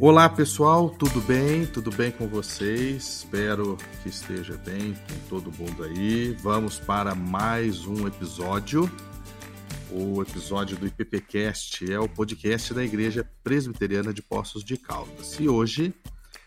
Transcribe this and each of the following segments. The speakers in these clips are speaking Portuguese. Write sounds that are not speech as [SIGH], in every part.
Olá pessoal, tudo bem? Tudo bem com vocês? Espero que esteja bem com todo mundo aí. Vamos para mais um episódio. O episódio do IPPcast é o podcast da Igreja Presbiteriana de Poços de Caldas. E hoje,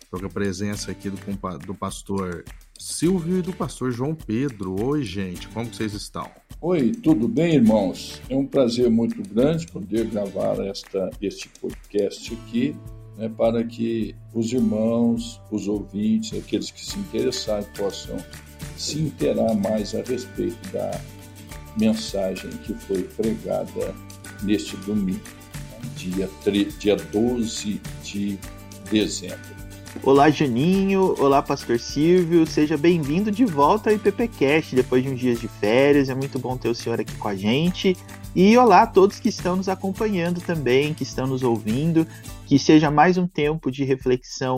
estou com a presença aqui do, do pastor Silvio e do pastor João Pedro. Oi, gente, como vocês estão? Oi, tudo bem, irmãos? É um prazer muito grande poder gravar esta, este podcast aqui né, para que os irmãos, os ouvintes, aqueles que se interessarem possam se interar mais a respeito da mensagem que foi pregada neste domingo, dia, 3, dia 12 de dezembro. Olá, Janinho. Olá, Pastor Silvio. Seja bem-vindo de volta ao IPPcast depois de uns dias de férias. É muito bom ter o senhor aqui com a gente. E olá a todos que estão nos acompanhando também, que estão nos ouvindo. Que seja mais um tempo de reflexão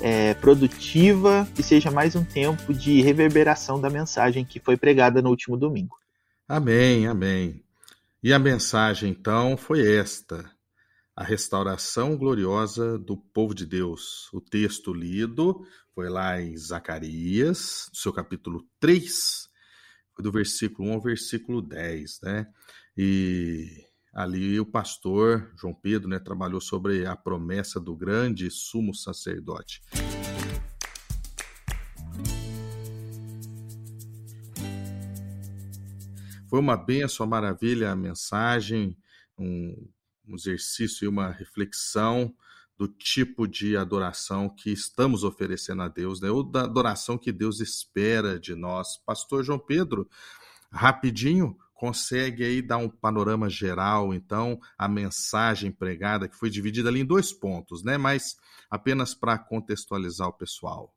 é, produtiva, que seja mais um tempo de reverberação da mensagem que foi pregada no último domingo. Amém, amém. E a mensagem então foi esta: a restauração gloriosa do povo de Deus. O texto lido foi lá em Zacarias, seu capítulo 3, do versículo 1 ao versículo 10, né? E ali o pastor João Pedro, né, trabalhou sobre a promessa do grande sumo sacerdote. Foi uma benção, uma maravilha a mensagem, um um exercício e uma reflexão do tipo de adoração que estamos oferecendo a Deus, né? ou da adoração que Deus espera de nós. Pastor João Pedro, rapidinho, consegue aí dar um panorama geral, então, a mensagem pregada, que foi dividida ali em dois pontos, né? Mas apenas para contextualizar o pessoal.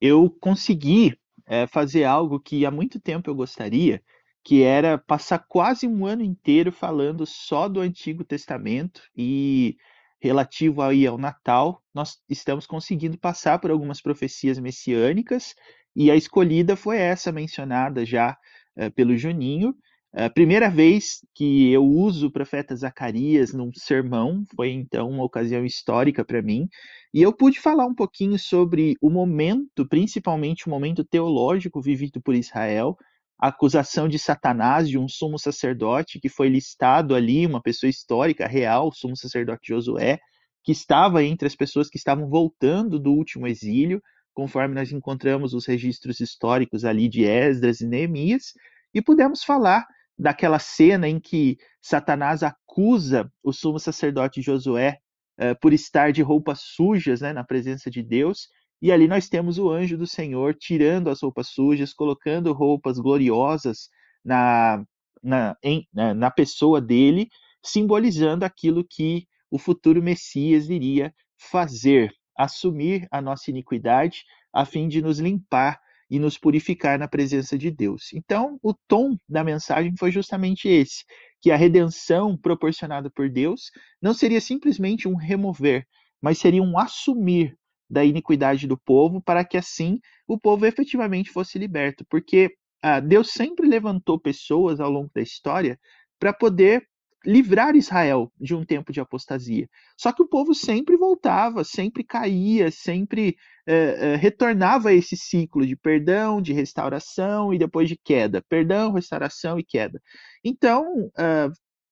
Eu consegui é, fazer algo que há muito tempo eu gostaria, que era passar quase um ano inteiro falando só do Antigo Testamento e relativo aí ao Natal, nós estamos conseguindo passar por algumas profecias messiânicas e a escolhida foi essa mencionada já uh, pelo Juninho. A primeira vez que eu uso o profeta Zacarias num sermão foi então uma ocasião histórica para mim, e eu pude falar um pouquinho sobre o momento, principalmente o momento teológico vivido por Israel, a acusação de Satanás, de um sumo sacerdote que foi listado ali, uma pessoa histórica, real, o sumo sacerdote Josué, que estava entre as pessoas que estavam voltando do último exílio, conforme nós encontramos os registros históricos ali de Esdras e Neemias, e pudemos falar daquela cena em que Satanás acusa o sumo sacerdote Josué uh, por estar de roupas sujas né, na presença de Deus, e ali nós temos o anjo do Senhor tirando as roupas sujas, colocando roupas gloriosas na, na, em, na, na pessoa dele, simbolizando aquilo que o futuro Messias iria fazer, assumir a nossa iniquidade, a fim de nos limpar e nos purificar na presença de Deus. Então, o tom da mensagem foi justamente esse: que a redenção proporcionada por Deus não seria simplesmente um remover, mas seria um assumir da iniquidade do povo, para que assim o povo efetivamente fosse liberto. Porque ah, Deus sempre levantou pessoas ao longo da história para poder livrar Israel de um tempo de apostasia. Só que o povo sempre voltava, sempre caía, sempre eh, eh, retornava a esse ciclo de perdão, de restauração e depois de queda. Perdão, restauração e queda. Então, ah,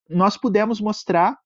nós pudemos mostrar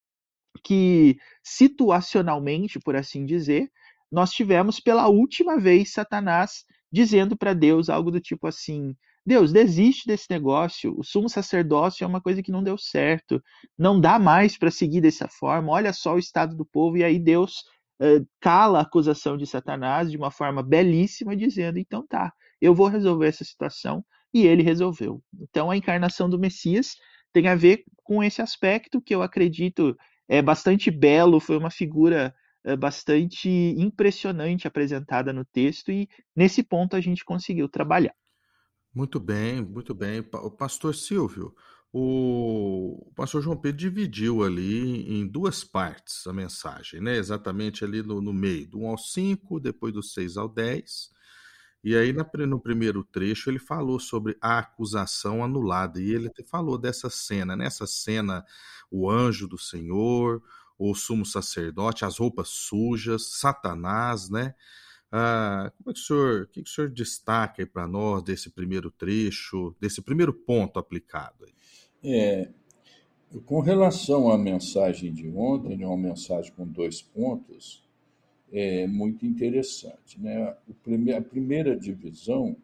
que, situacionalmente, por assim dizer, nós tivemos pela última vez Satanás dizendo para Deus algo do tipo assim: Deus, desiste desse negócio. O sumo sacerdócio é uma coisa que não deu certo. Não dá mais para seguir dessa forma. Olha só o estado do povo. E aí Deus uh, cala a acusação de Satanás de uma forma belíssima, dizendo: então tá, eu vou resolver essa situação. E ele resolveu. Então a encarnação do Messias tem a ver com esse aspecto que eu acredito é bastante belo. Foi uma figura é bastante impressionante apresentada no texto e nesse ponto a gente conseguiu trabalhar. Muito bem, muito bem. O pastor Silvio, o pastor João Pedro dividiu ali em duas partes a mensagem, né? Exatamente ali no, no meio, do 1 ao 5, depois do 6 ao 10. E aí, no primeiro trecho, ele falou sobre a acusação anulada. E ele falou dessa cena, nessa cena, o anjo do Senhor, o sumo sacerdote, as roupas sujas, Satanás, né? Ah, como é que o senhor, o que, o senhor destaca para nós desse primeiro trecho, desse primeiro ponto aplicado? É, com relação à mensagem de ontem, né, uma mensagem com dois pontos, é muito interessante. Né? Prime a primeira divisão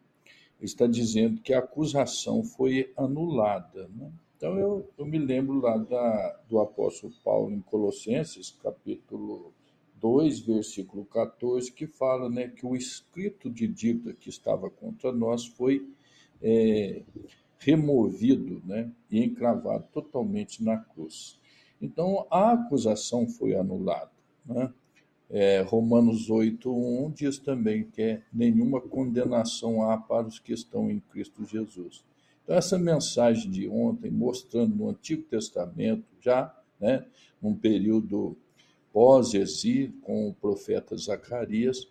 está dizendo que a acusação foi anulada. Né? Então, eu, eu me lembro lá da, do apóstolo Paulo em Colossenses, capítulo 2, versículo 14, que fala né, que o escrito de dívida que estava contra nós foi é, removido né, e encravado totalmente na cruz. Então, a acusação foi anulada. Né? É, Romanos 8, 1 diz também que é, nenhuma condenação há para os que estão em Cristo Jesus. Então, essa mensagem de ontem, mostrando no Antigo Testamento, já né, num período pós-exílio, com o profeta Zacarias,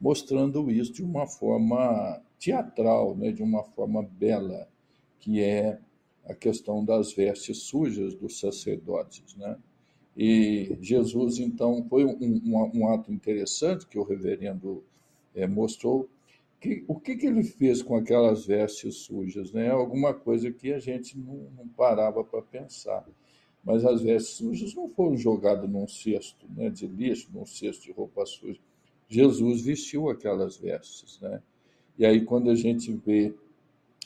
mostrando isso de uma forma teatral, né, de uma forma bela, que é a questão das vestes sujas dos sacerdotes. Né? E Jesus, então, foi um, um, um ato interessante que o reverendo é, mostrou. Que, o que, que ele fez com aquelas vestes sujas? Né? Alguma coisa que a gente não, não parava para pensar. Mas as vestes sujas não foram jogadas num cesto né, de lixo, num cesto de roupa suja. Jesus vestiu aquelas vestes. Né? E aí, quando a gente vê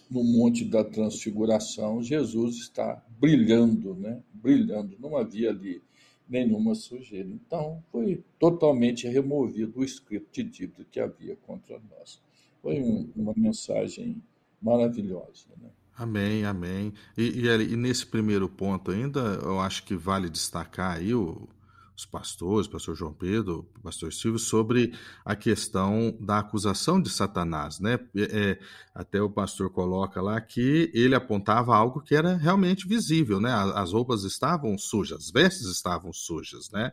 no Monte da Transfiguração, Jesus está brilhando, né? brilhando. Não havia ali nenhuma sujeira. Então, foi totalmente removido o escrito de dívida que havia contra nós. Foi um, uma mensagem maravilhosa. Né? Amém, amém. E, e, e, nesse primeiro ponto ainda, eu acho que vale destacar aí o, os pastores, pastor João Pedro, pastor Silvio, sobre a questão da acusação de Satanás, né? É, até o pastor coloca lá que ele apontava algo que era realmente visível, né? As roupas estavam sujas, as vestes estavam sujas, né?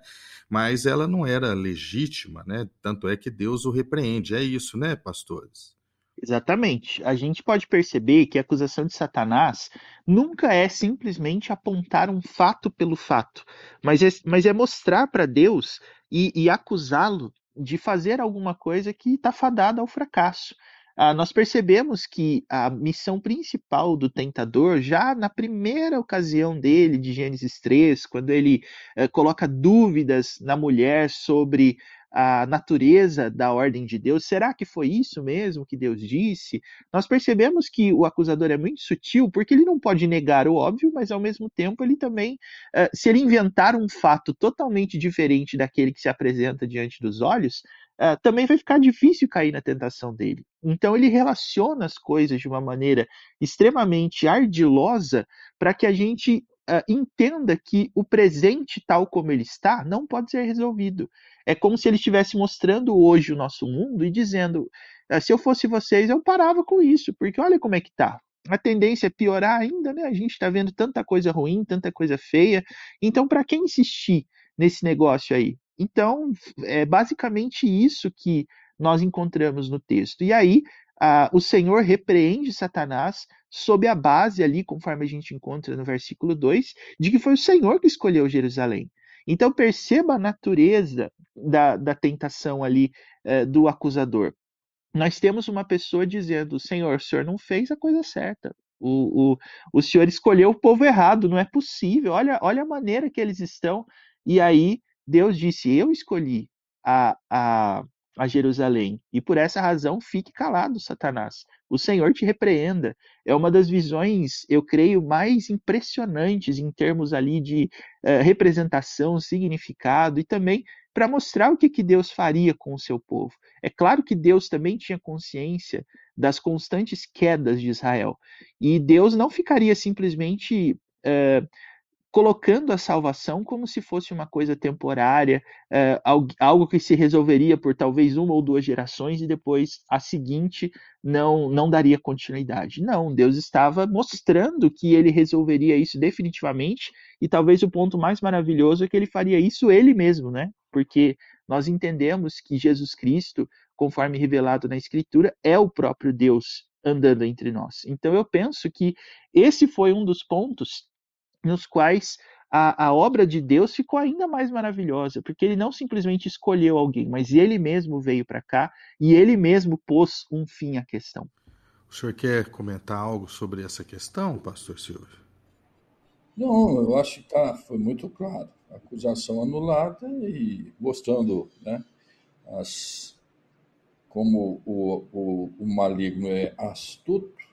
Mas ela não era legítima, né? Tanto é que Deus o repreende. É isso, né, pastores? Exatamente. A gente pode perceber que a acusação de Satanás nunca é simplesmente apontar um fato pelo fato, mas é, mas é mostrar para Deus e, e acusá-lo de fazer alguma coisa que está fadada ao fracasso. Ah, nós percebemos que a missão principal do tentador, já na primeira ocasião dele, de Gênesis 3, quando ele eh, coloca dúvidas na mulher sobre a natureza da ordem de Deus? Será que foi isso mesmo que Deus disse? Nós percebemos que o acusador é muito sutil, porque ele não pode negar o óbvio, mas ao mesmo tempo ele também, uh, se ele inventar um fato totalmente diferente daquele que se apresenta diante dos olhos, uh, também vai ficar difícil cair na tentação dele. Então ele relaciona as coisas de uma maneira extremamente ardilosa para que a gente uh, entenda que o presente, tal como ele está, não pode ser resolvido. É como se ele estivesse mostrando hoje o nosso mundo e dizendo: uh, se eu fosse vocês, eu parava com isso, porque olha como é que tá. A tendência é piorar ainda, né? A gente está vendo tanta coisa ruim, tanta coisa feia. Então, para quem insistir nesse negócio aí? Então, é basicamente isso que nós encontramos no texto. E aí, ah, o Senhor repreende Satanás sob a base ali, conforme a gente encontra no versículo 2, de que foi o Senhor que escolheu Jerusalém. Então perceba a natureza da, da tentação ali eh, do acusador. Nós temos uma pessoa dizendo: Senhor, o senhor não fez a coisa certa. O, o, o senhor escolheu o povo errado, não é possível. Olha, olha a maneira que eles estão. E aí Deus disse: Eu escolhi a, a, a Jerusalém. E por essa razão, fique calado, Satanás. O Senhor te repreenda. É uma das visões, eu creio, mais impressionantes em termos ali de uh, representação, significado e também para mostrar o que, que Deus faria com o seu povo. É claro que Deus também tinha consciência das constantes quedas de Israel. E Deus não ficaria simplesmente uh, colocando a salvação como se fosse uma coisa temporária, é, algo que se resolveria por talvez uma ou duas gerações e depois a seguinte não, não daria continuidade. Não, Deus estava mostrando que ele resolveria isso definitivamente e talvez o ponto mais maravilhoso é que ele faria isso ele mesmo, né? Porque nós entendemos que Jesus Cristo, conforme revelado na Escritura, é o próprio Deus andando entre nós. Então eu penso que esse foi um dos pontos nos quais a, a obra de Deus ficou ainda mais maravilhosa, porque ele não simplesmente escolheu alguém, mas ele mesmo veio para cá e ele mesmo pôs um fim à questão. O senhor quer comentar algo sobre essa questão, pastor Silvio? Não, eu acho que tá, foi muito claro. acusação anulada e mostrando né, as, como o, o, o maligno é astuto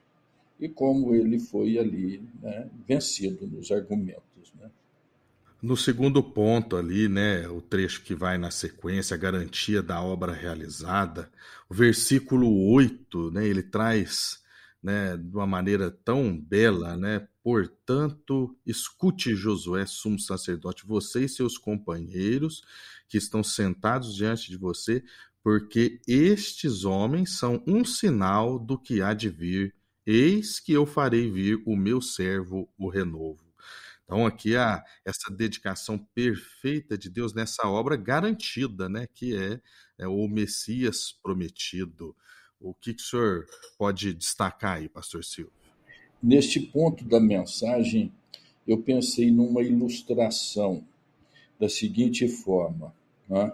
e como ele foi ali né, vencido nos argumentos. Né? No segundo ponto ali, né, o trecho que vai na sequência, a garantia da obra realizada, o versículo 8, né, ele traz né, de uma maneira tão bela, né? Portanto, escute Josué, sumo sacerdote, você e seus companheiros que estão sentados diante de você, porque estes homens são um sinal do que há de vir. Eis que eu farei vir o meu servo, o renovo. Então, aqui há essa dedicação perfeita de Deus nessa obra garantida, né? Que é, é o Messias prometido. O que, que o senhor pode destacar aí, pastor Silvio? Neste ponto da mensagem, eu pensei numa ilustração da seguinte forma. Né?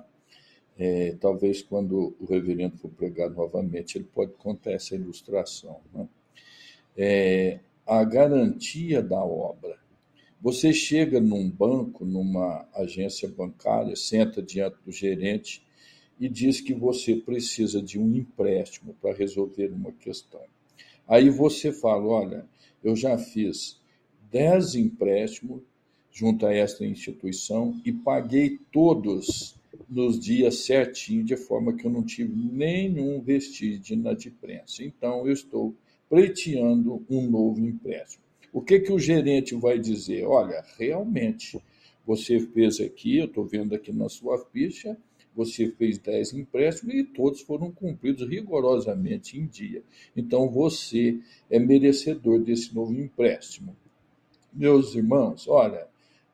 É, talvez quando o reverendo for pregar novamente, ele pode contar essa ilustração. Né? É, a garantia da obra. Você chega num banco, numa agência bancária, senta diante do gerente e diz que você precisa de um empréstimo para resolver uma questão. Aí você fala: olha, eu já fiz 10 empréstimos junto a esta instituição e paguei todos nos dias certinho, de forma que eu não tive nenhum vestígio de inadimplência. Então, eu estou pleiteando um novo empréstimo. O que, que o gerente vai dizer? Olha, realmente, você fez aqui, eu estou vendo aqui na sua ficha, você fez 10 empréstimos e todos foram cumpridos rigorosamente em dia. Então, você é merecedor desse novo empréstimo. Meus irmãos, olha,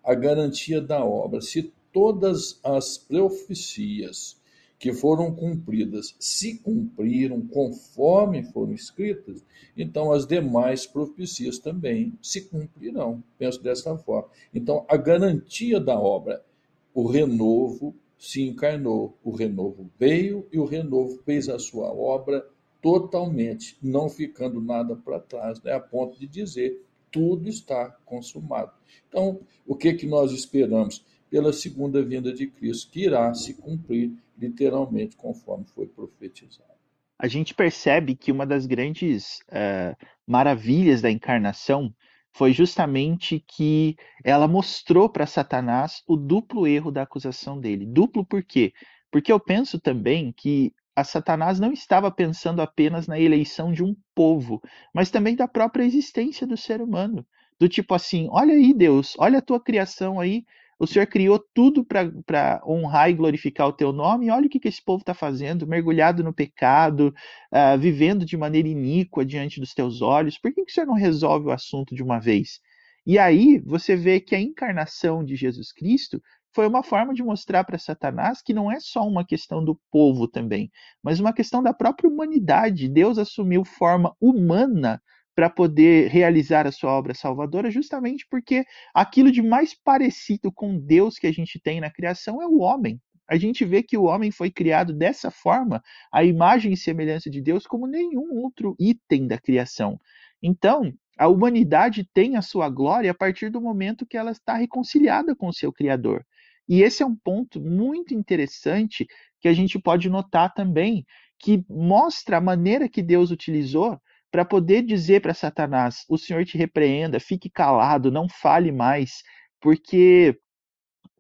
a garantia da obra, se todas as profecias que foram cumpridas se cumpriram conforme foram escritas, então as demais profecias também se cumprirão. Penso dessa forma. Então, a garantia da obra, o renovo se encarnou, o renovo veio e o renovo fez a sua obra totalmente, não ficando nada para trás, né, a ponto de dizer tudo está consumado. Então, o que que nós esperamos? Pela segunda vinda de Cristo, que irá se cumprir literalmente conforme foi profetizado. A gente percebe que uma das grandes uh, maravilhas da encarnação foi justamente que ela mostrou para Satanás o duplo erro da acusação dele. Duplo por quê? Porque eu penso também que a Satanás não estava pensando apenas na eleição de um povo, mas também da própria existência do ser humano. Do tipo assim, olha aí, Deus, olha a tua criação aí, o Senhor criou tudo para honrar e glorificar o teu nome, e olha o que, que esse povo está fazendo, mergulhado no pecado, uh, vivendo de maneira iníqua diante dos teus olhos. Por que, que o Senhor não resolve o assunto de uma vez? E aí você vê que a encarnação de Jesus Cristo foi uma forma de mostrar para Satanás que não é só uma questão do povo também, mas uma questão da própria humanidade. Deus assumiu forma humana para poder realizar a sua obra salvadora, justamente porque aquilo de mais parecido com Deus que a gente tem na criação é o homem. A gente vê que o homem foi criado dessa forma, a imagem e semelhança de Deus, como nenhum outro item da criação. Então, a humanidade tem a sua glória a partir do momento que ela está reconciliada com o seu Criador. E esse é um ponto muito interessante que a gente pode notar também, que mostra a maneira que Deus utilizou para poder dizer para Satanás: o Senhor te repreenda, fique calado, não fale mais, porque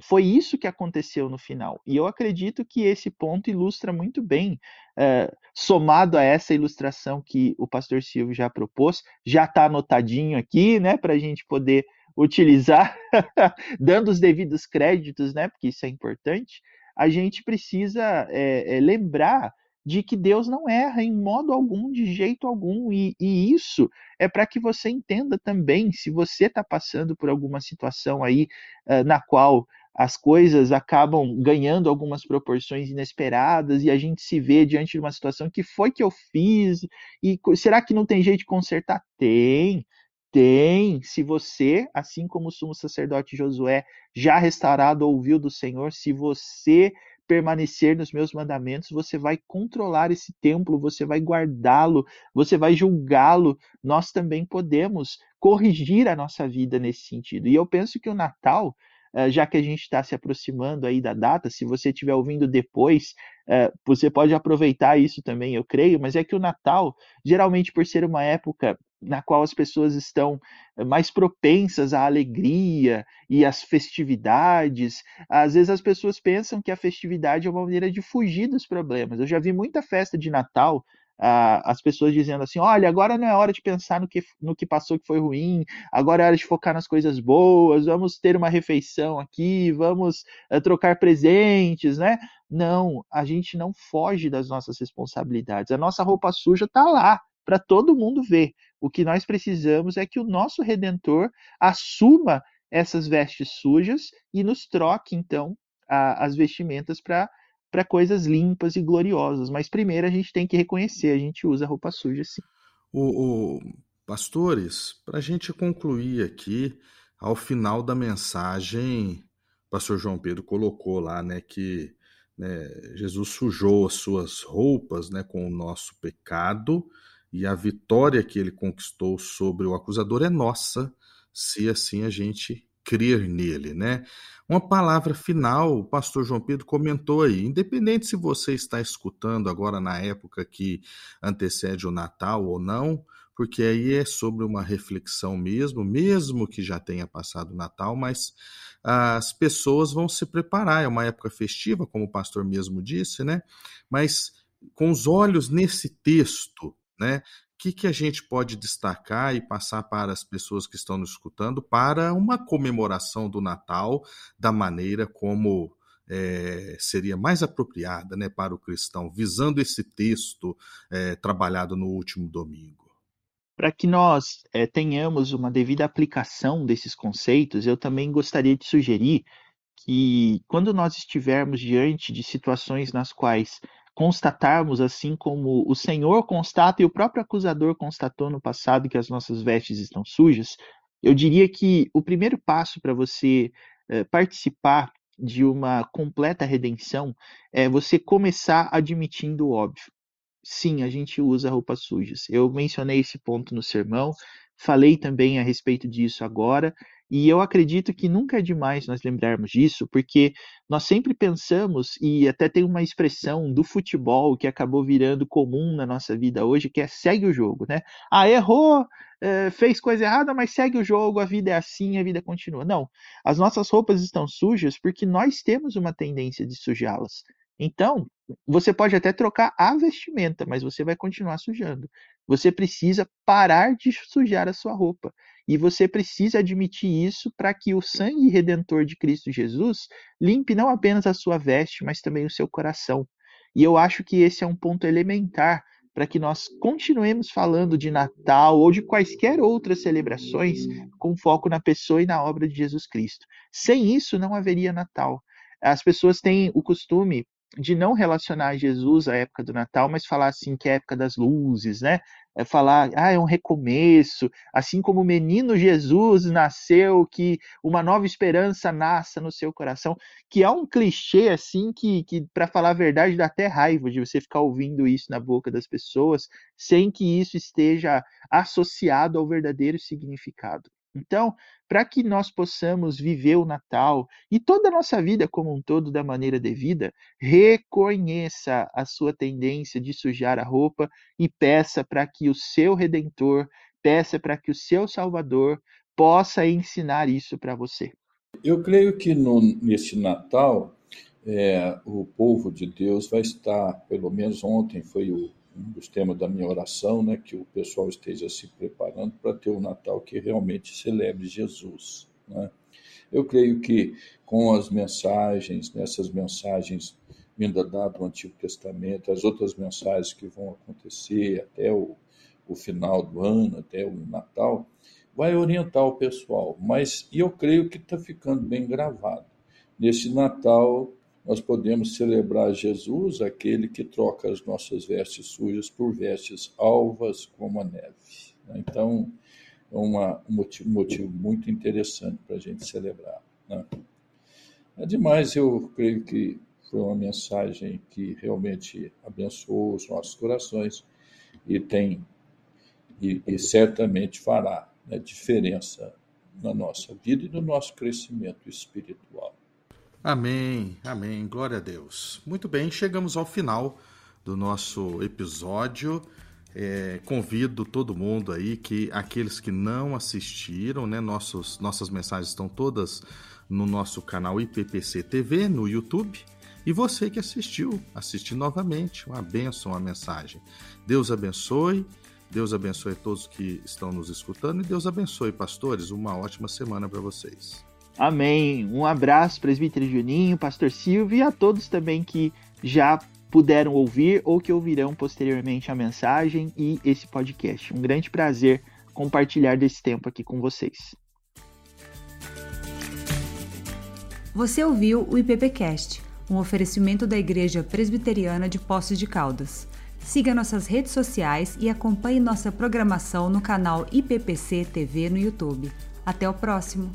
foi isso que aconteceu no final. E eu acredito que esse ponto ilustra muito bem, é, somado a essa ilustração que o pastor Silvio já propôs, já está anotadinho aqui, né, para a gente poder utilizar, [LAUGHS] dando os devidos créditos, né, porque isso é importante. A gente precisa é, é, lembrar de que Deus não erra em modo algum, de jeito algum, e, e isso é para que você entenda também, se você está passando por alguma situação aí uh, na qual as coisas acabam ganhando algumas proporções inesperadas e a gente se vê diante de uma situação que foi que eu fiz e será que não tem jeito de consertar? Tem. Tem, se você, assim como o sumo sacerdote Josué, já restaurado ouviu do Senhor, se você permanecer nos meus mandamentos, você vai controlar esse templo, você vai guardá-lo, você vai julgá-lo. Nós também podemos corrigir a nossa vida nesse sentido. E eu penso que o Natal, eh, já que a gente está se aproximando aí da data, se você estiver ouvindo depois, eh, você pode aproveitar isso também, eu creio, mas é que o Natal, geralmente por ser uma época na qual as pessoas estão eh, mais propensas à alegria e às festividades. Às vezes as pessoas pensam que a festividade é uma maneira de fugir dos problemas. Eu já vi muita festa de Natal as pessoas dizendo assim: olha, agora não é hora de pensar no que, no que passou que foi ruim, agora é hora de focar nas coisas boas, vamos ter uma refeição aqui, vamos uh, trocar presentes, né? Não, a gente não foge das nossas responsabilidades. A nossa roupa suja está lá para todo mundo ver. O que nós precisamos é que o nosso redentor assuma essas vestes sujas e nos troque, então, a, as vestimentas para coisas limpas e gloriosas. Mas primeiro a gente tem que reconhecer, a gente usa roupa suja sim. O, o pastores, para a gente concluir aqui, ao final da mensagem, o pastor João Pedro colocou lá, né, que né, Jesus sujou as suas roupas, né, com o nosso pecado e a vitória que ele conquistou sobre o acusador é nossa, se assim a gente crer nele, né? Uma palavra final, o pastor João Pedro comentou aí, independente se você está escutando agora na época que antecede o Natal ou não, porque aí é sobre uma reflexão mesmo, mesmo que já tenha passado o Natal, mas as pessoas vão se preparar, é uma época festiva, como o pastor mesmo disse, né? Mas com os olhos nesse texto, né? O que, que a gente pode destacar e passar para as pessoas que estão nos escutando para uma comemoração do Natal da maneira como é, seria mais apropriada né, para o cristão, visando esse texto é, trabalhado no último domingo? Para que nós é, tenhamos uma devida aplicação desses conceitos, eu também gostaria de sugerir que, quando nós estivermos diante de situações nas quais constatarmos, assim como o Senhor constata e o próprio acusador constatou no passado que as nossas vestes estão sujas, eu diria que o primeiro passo para você eh, participar de uma completa redenção é você começar admitindo o óbvio. Sim, a gente usa roupas sujas. Eu mencionei esse ponto no sermão, falei também a respeito disso agora, e eu acredito que nunca é demais nós lembrarmos disso, porque nós sempre pensamos, e até tem uma expressão do futebol que acabou virando comum na nossa vida hoje, que é segue o jogo, né? Ah, errou, é, fez coisa errada, mas segue o jogo, a vida é assim, a vida continua. Não, as nossas roupas estão sujas porque nós temos uma tendência de sujá-las. Então, você pode até trocar a vestimenta, mas você vai continuar sujando. Você precisa parar de sujar a sua roupa. E você precisa admitir isso para que o sangue redentor de Cristo Jesus limpe não apenas a sua veste, mas também o seu coração. E eu acho que esse é um ponto elementar para que nós continuemos falando de Natal ou de quaisquer outras celebrações com foco na pessoa e na obra de Jesus Cristo. Sem isso, não haveria Natal. As pessoas têm o costume de não relacionar Jesus à época do Natal, mas falar assim que é a época das luzes, né? É falar, ah, é um recomeço, assim como o menino Jesus nasceu, que uma nova esperança nasça no seu coração, que é um clichê assim que, que para falar a verdade, dá até raiva de você ficar ouvindo isso na boca das pessoas, sem que isso esteja associado ao verdadeiro significado. Então, para que nós possamos viver o Natal e toda a nossa vida como um todo da maneira devida, reconheça a sua tendência de sujar a roupa e peça para que o seu redentor, peça para que o seu Salvador possa ensinar isso para você. Eu creio que no, nesse Natal, é, o povo de Deus vai estar, pelo menos ontem foi o um dos temas da minha oração, né, que o pessoal esteja se preparando para ter um Natal que realmente celebre Jesus. Né? Eu creio que com as mensagens, nessas mensagens vinda lá do Antigo Testamento, as outras mensagens que vão acontecer até o, o final do ano, até o Natal, vai orientar o pessoal. Mas eu creio que está ficando bem gravado. Nesse Natal, nós podemos celebrar Jesus, aquele que troca as nossas vestes sujas por vestes alvas como a neve. Então, uma, um motivo, motivo muito interessante para a gente celebrar. Né? Ademais, eu creio que foi uma mensagem que realmente abençoou os nossos corações e tem e, e certamente fará né, diferença na nossa vida e no nosso crescimento espiritual. Amém, amém, glória a Deus. Muito bem, chegamos ao final do nosso episódio. É, convido todo mundo aí que aqueles que não assistiram, né, nossos, nossas mensagens estão todas no nosso canal IPPC TV no YouTube. E você que assistiu, assiste novamente. Uma benção, uma mensagem. Deus abençoe. Deus abençoe todos que estão nos escutando e Deus abençoe, pastores. Uma ótima semana para vocês. Amém. Um abraço, presbítero Juninho, pastor Silvio e a todos também que já puderam ouvir ou que ouvirão posteriormente a mensagem e esse podcast. Um grande prazer compartilhar desse tempo aqui com vocês. Você ouviu o IPPcast, um oferecimento da Igreja Presbiteriana de Poços de Caldas. Siga nossas redes sociais e acompanhe nossa programação no canal IPPC TV no YouTube. Até o próximo!